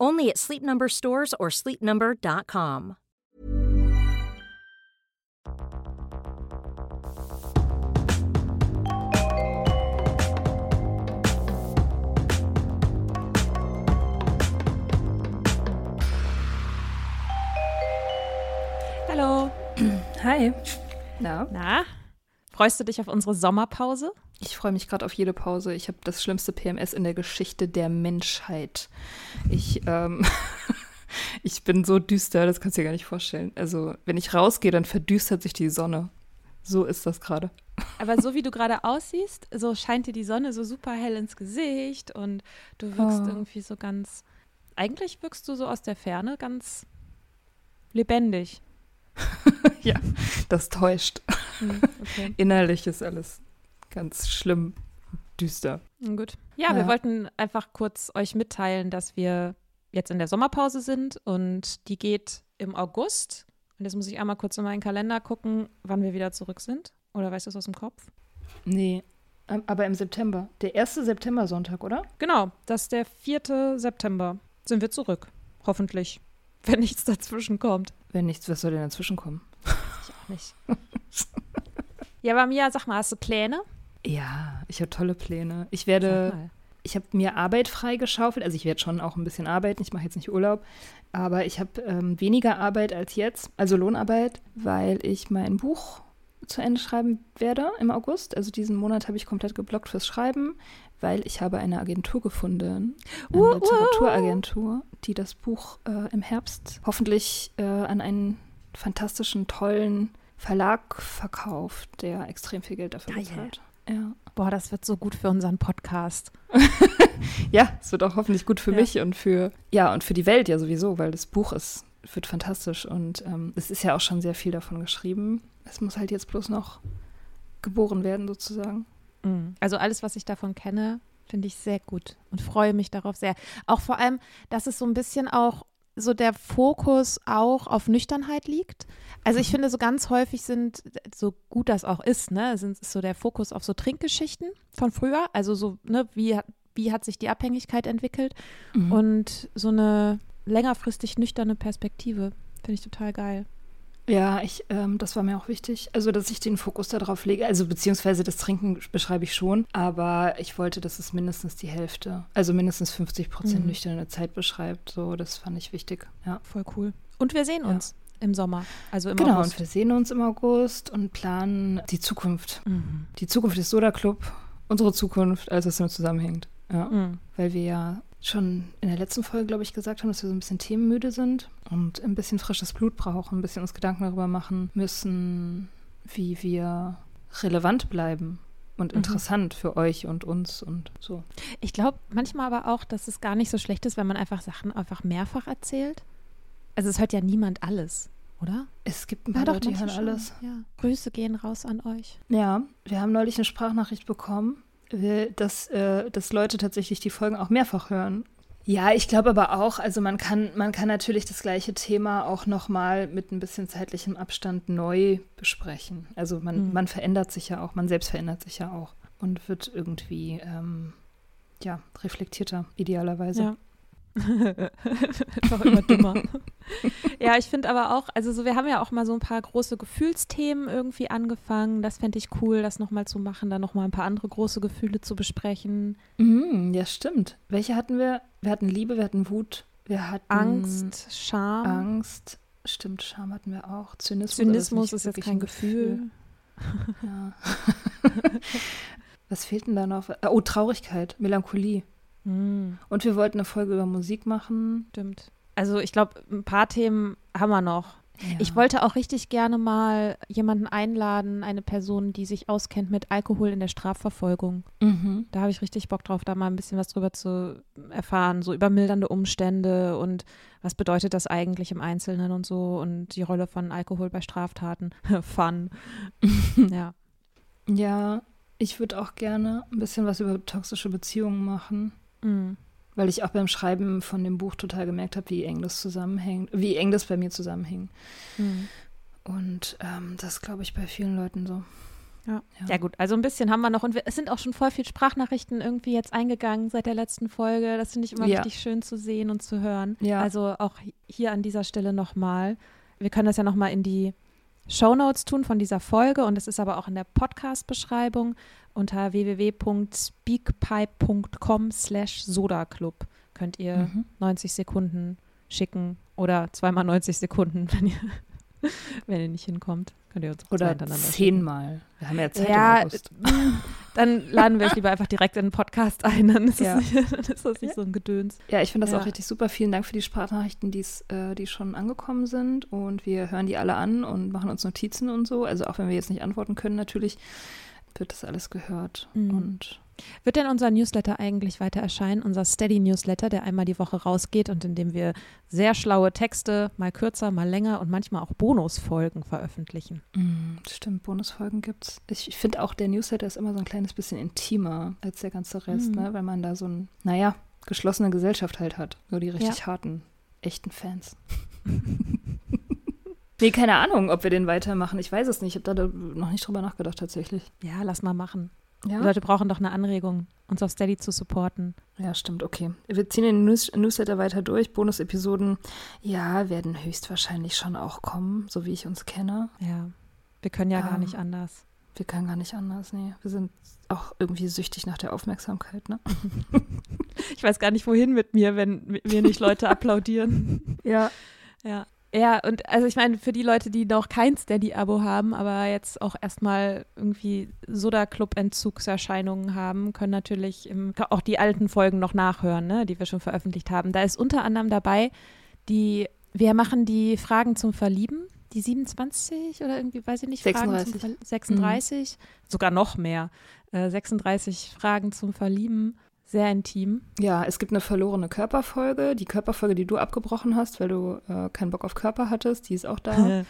Only at Sleep Number stores or sleepnumber.com. Hallo. Hi. Na? Na, freust du dich auf unsere Sommerpause? Ich freue mich gerade auf jede Pause. Ich habe das schlimmste PMS in der Geschichte der Menschheit. Ich, ähm, ich bin so düster, das kannst du dir gar nicht vorstellen. Also, wenn ich rausgehe, dann verdüstert sich die Sonne. So ist das gerade. Aber so wie du gerade aussiehst, so scheint dir die Sonne so super hell ins Gesicht und du wirkst Oh. irgendwie so ganz. Eigentlich wirkst du so aus der Ferne ganz lebendig. ja, das täuscht. Hm, okay. Innerlich ist alles ganz schlimm, düster. Gut. Ja, wir Ja. wollten einfach kurz euch mitteilen, dass wir jetzt in der Sommerpause sind und die geht im August. Und jetzt muss ich einmal kurz in meinen Kalender gucken, wann wir wieder zurück sind. Oder weißt du das aus dem Kopf? Nee, aber im September. Der erste September-Sonntag, oder? Genau, das ist der 4. September. Sind wir zurück. Hoffentlich. Wenn nichts dazwischen kommt. Wenn nichts, was soll denn dazwischen kommen? Ich auch nicht. ja, aber Mia, sag mal, hast du Pläne? Ja, ich habe tolle Pläne. Ich werde ich habe mir Arbeit freigeschaufelt. Also ich werde schon auch ein bisschen arbeiten. Ich mache jetzt nicht Urlaub. Aber ich habe ähm, weniger Arbeit als jetzt, also Lohnarbeit, weil ich mein Buch zu Ende schreiben werde im August. Also diesen Monat habe ich komplett geblockt fürs Schreiben, weil ich habe eine Agentur gefunden, eine Uh. Literaturagentur, die das Buch äh, im Herbst hoffentlich äh, an einen fantastischen, tollen Verlag verkauft, der extrem viel Geld dafür bezahlt. Ja. Boah, das wird so gut für unseren Podcast. Ja, es wird auch hoffentlich gut für Ja. mich und für, ja, und für die Welt ja sowieso, weil das Buch ist, wird fantastisch und ähm, es ist ja auch schon sehr viel davon geschrieben. Es muss halt jetzt bloß noch geboren werden, sozusagen. Mhm. Also alles, was ich davon kenne, finde ich sehr gut und freue mich darauf sehr. Auch vor allem, dass es so ein bisschen auch so der Fokus auch auf Nüchternheit liegt. Also ich finde, so ganz häufig sind, so gut das auch ist, ne, sind ist so der Fokus auf so Trinkgeschichten von früher. Also so, ne, wie, hat- wie hat sich die Abhängigkeit entwickelt und so eine längerfristig nüchterne Perspektive. Finde ich total geil. Ja, ich, ähm, das war mir auch wichtig. Also, dass ich den Fokus darauf lege. Also, beziehungsweise das Trinken beschreibe ich schon. Aber ich wollte, dass es mindestens die Hälfte, also mindestens 50 Prozent Mhm. nüchterne Zeit beschreibt. So, das fand ich wichtig. Ja. Voll cool. Und wir sehen Ja. uns im Sommer, also im Genau, August. und wir sehen uns im August und planen die Zukunft. Mhm. Die Zukunft des Soda Club, unsere Zukunft, als es damit zusammenhängt. Ja. Mhm. Weil wir ja schon in der letzten Folge, glaube ich, gesagt haben, dass wir so ein bisschen themenmüde sind und ein bisschen frisches Blut brauchen, ein bisschen uns Gedanken darüber machen müssen, wie wir relevant bleiben und Mhm. interessant für euch und uns und so. Ich glaube manchmal aber auch, dass es gar nicht so schlecht ist, wenn man einfach Sachen einfach mehrfach erzählt. Also es hört ja niemand alles, oder? Es gibt ein Ja, paar Leute, die hören schon. alles. Ja. Grüße gehen raus an euch. Ja, wir haben neulich eine Sprachnachricht bekommen, dass, äh, dass Leute tatsächlich die Folgen auch mehrfach hören. Ja, ich glaube aber auch, also man kann, man kann natürlich das gleiche Thema auch nochmal mit ein bisschen zeitlichem Abstand neu besprechen. Also man, Mhm. man verändert sich ja auch, man selbst verändert sich ja auch und wird irgendwie ähm, ja, reflektierter, idealerweise. Ja. Einfach immer dümmer. ja, ich finde aber auch, also so, wir haben ja auch mal so ein paar große Gefühlsthemen irgendwie angefangen. Das fände ich cool, das nochmal zu machen, dann nochmal ein paar andere große Gefühle zu besprechen. Mhm, ja, stimmt. Welche hatten wir? Wir hatten Liebe, wir hatten Wut, wir hatten Angst, Scham. Angst. Stimmt, Scham hatten wir auch. Zynismus, Zynismus aber ist jetzt kein ein Gefühl. Ja. Was fehlt denn da noch? Oh, Traurigkeit, Melancholie. Hm, Und wir wollten eine Folge über Musik machen. stimmt. Also ich glaube, ein paar Themen haben wir noch. Ja. Ich wollte auch richtig gerne mal jemanden einladen, eine Person, die sich auskennt mit Alkohol in der Strafverfolgung. Mhm. Da habe ich richtig Bock drauf, da mal ein bisschen was drüber zu erfahren, so über mildernde Umstände und was bedeutet das eigentlich im Einzelnen und so und die Rolle von Alkohol bei Straftaten. Fun. ja. Ja, ich würde auch gerne ein bisschen was über toxische Beziehungen machen. Mm. Weil ich auch beim Schreiben von dem Buch total gemerkt habe, wie eng das zusammenhängt, wie eng das bei mir zusammenhing. Mm. Und ähm, das glaube ich bei vielen Leuten so. Ja. ja, gut. Also ein bisschen haben wir noch. Und wir, es sind auch schon voll viel Sprachnachrichten irgendwie jetzt eingegangen seit der letzten Folge. Das finde ich immer Ja. richtig schön zu sehen und zu hören. Ja. Also auch hier an dieser Stelle nochmal. Wir können das ja nochmal in die Shownotes tun von dieser Folge. Und es ist aber auch in der Podcast-Beschreibung unter www.speakpipe.com slash sodaclub könnt ihr Mhm. 90 Sekunden schicken oder zweimal 90 Sekunden, wenn ihr, wenn ihr nicht hinkommt. Könnt ihr uns Oder hintereinander zehnmal. Wir haben ja Zeit Ja, im August. Dann laden wir euch lieber einfach direkt in den Podcast ein, dann ist, Ja. nicht, dann ist das nicht so ein Gedöns. Ja, ich finde das Ja. auch richtig super. Vielen Dank für die Sprachnachrichten, äh, die schon angekommen sind. Und wir hören die alle an und machen uns Notizen und so. Also auch wenn wir jetzt nicht antworten können, natürlich wird das alles gehört. Mhm. Und Wird denn unser Newsletter eigentlich weiter erscheinen? Unser Steady-Newsletter, der einmal die Woche rausgeht und in dem wir sehr schlaue Texte, mal kürzer, mal länger und manchmal auch Bonusfolgen veröffentlichen. mm, stimmt, Bonusfolgen gibt's. Ich, ich finde auch, der Newsletter ist immer so ein kleines bisschen intimer als der ganze Rest, Mhm. ne? weil man da so ein, naja, geschlossene Gesellschaft halt hat. Nur die richtig Ja. harten, echten Fans. nee, keine Ahnung, ob wir den weitermachen. Ich weiß es nicht. Ich habe da noch nicht drüber nachgedacht tatsächlich. Ja, lass mal machen. Ja? Die Leute brauchen doch eine Anregung, uns auf Steady zu supporten. Ja, stimmt, okay. Wir ziehen den News Newsletter weiter durch. Bonusepisoden, ja, werden höchstwahrscheinlich schon auch kommen, so wie ich uns kenne. Ja, wir können ja gar Ähm. nicht anders. Wir können gar nicht anders, nee. Wir sind auch irgendwie süchtig nach der Aufmerksamkeit, ne? Ich weiß gar nicht, wohin mit mir, wenn mir nicht Leute applaudieren. Ja. Ja. Ja, und also ich meine, für die Leute, die noch kein Steady-Abo haben, aber jetzt auch erstmal irgendwie Soda-Club-Entzugserscheinungen haben, können natürlich im, auch die alten Folgen noch nachhören, ne, die wir schon veröffentlicht haben. Da ist unter anderem dabei die, wir machen die Fragen zum Verlieben, die 27 oder irgendwie, weiß ich nicht, Fragen 36. zum Ver 36, sogar noch mehr. Äh, 36 Fragen zum Verlieben, sehr intim. Ja, es gibt eine verlorene Körperfolge. Die Körperfolge, die du abgebrochen hast, weil du äh, keinen Bock auf Körper hattest, die ist auch da.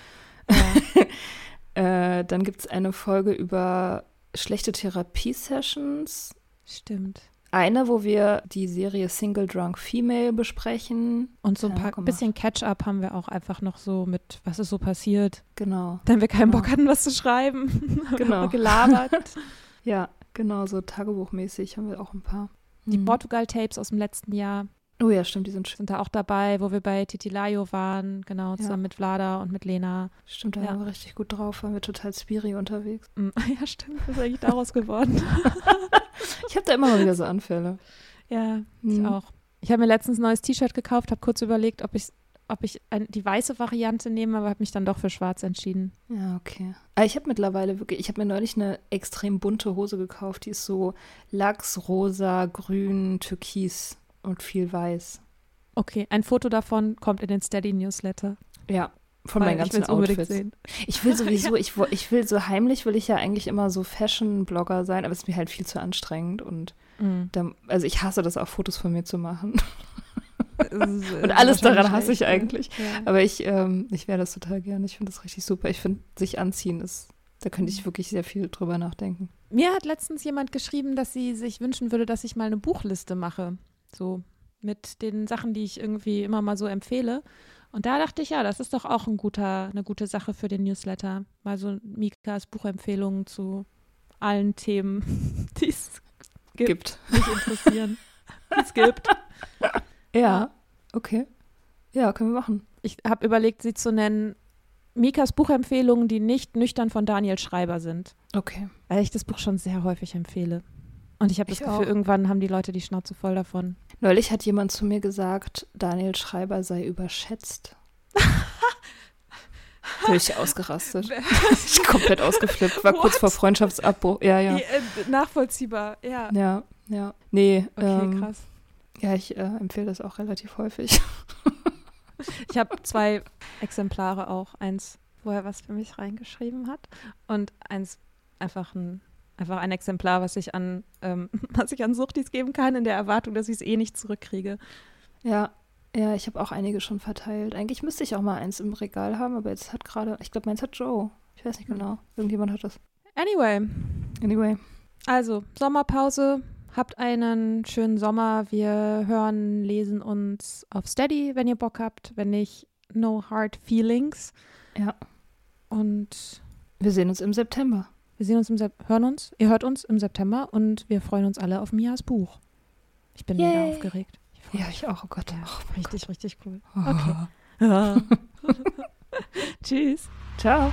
äh, dann gibt es eine Folge über schlechte Therapie-Sessions. Stimmt. Eine, wo wir die Serie Single Drunk Female besprechen. Und so ein Ja, paar gemacht. bisschen Catch-up haben wir auch einfach noch so mit, was ist so passiert. Genau. Dann wir keinen Bock Ja. hatten, was zu schreiben. Genau. gelabert. Ja, genau, so tagebuchmäßig haben wir auch ein paar. Die Mhm. Portugal-Tapes aus dem letzten Jahr. Oh ja, stimmt, die sind schön. Sind da auch dabei, wo wir bei Titilayo waren, genau, zusammen mit Vlada und mit Lena. Stimmt, da Ja. waren wir richtig gut drauf, waren wir total spiri unterwegs. Mm, Ja, stimmt, was ist eigentlich daraus geworden? Ich habe da immer mal wieder so Anfälle. ja, ich Mhm. auch. Ich habe mir letztens ein neues T-Shirt gekauft, habe kurz überlegt, ob ich, ob ich die weiße Variante nehme, aber habe mich dann doch für schwarz entschieden. Ja, okay. Aber ich habe mittlerweile wirklich, ich habe mir neulich eine extrem bunte Hose gekauft. Die ist so Lachs, rosa, grün, türkis und viel weiß. Okay, ein Foto davon kommt in den Steady Newsletter. Ja, von Weil meinen ich ganzen unbedingt Outfits. sehen. Ich will sowieso, ich, wo- ich will so heimlich, will ich ja eigentlich immer so Fashion-Blogger sein, aber es ist mir halt viel zu anstrengend und Mm. da, also ich hasse das auch, Fotos von mir zu machen. Und Und alles daran hasse ich eigentlich. Ja. Aber ich, ähm, ich wäre das total gerne. Ich finde das richtig super. Ich finde, sich anziehen ist, da könnte ich wirklich sehr viel drüber nachdenken. Mir hat letztens jemand geschrieben, dass sie sich wünschen würde, dass ich mal eine Buchliste mache. So mit den Sachen, die ich irgendwie immer mal so empfehle. Und da dachte ich, ja, das ist doch auch ein guter, eine gute Sache für den Newsletter. Mal so Mikas Buchempfehlungen zu allen Themen, die es gibt, Gibt. mich interessieren. die es gibt. Ja, okay. Ja, können wir machen. Ich habe überlegt, sie zu nennen Mikas Buchempfehlungen, die nicht nüchtern von Daniel Schreiber sind. Okay. Weil ich das Buch schon sehr häufig empfehle. Und ich habe das Ich Gefühl, auch. irgendwann haben die Leute die Schnauze voll davon. Neulich hat jemand zu mir gesagt, Daniel Schreiber sei überschätzt. Völlig ausgerastet. ich komplett ausgeflippt. War kurz What? vor Freundschaftsabbruch. Ja, ja. äh, nachvollziehbar, ja. Ja, ja. Nee, Okay, ähm, krass. Ja, ich äh, empfehle das auch relativ häufig. Ich habe zwei Exemplare auch. Eins, wo er was für mich reingeschrieben hat. Und eins einfach ein, einfach ein Exemplar, was ich an, ähm, was ich an Suchtis geben kann, in der Erwartung, dass ich es eh nicht zurückkriege. Ja, ja, ich habe auch einige schon verteilt. Eigentlich müsste ich auch mal eins im Regal haben, aber jetzt hat gerade, ich glaube, meins hat Joe. Ich weiß nicht genau. Irgendjemand hat das. Anyway, Anyway. also Sommerpause. Habt einen schönen Sommer. Wir hören, lesen uns auf Steady, wenn ihr Bock habt. Wenn nicht, no hard feelings. Ja. Und Wir sehen uns im September. wir sehen uns im Sep hören uns, ihr hört uns im September und wir freuen uns alle auf Mias Buch. Ich bin mega Yay. aufgeregt. Ich Ja, mich. ich auch. Oh Gott. Ja, Oh richtig, richtig cool. Gott. Okay. Tschüss. Ciao.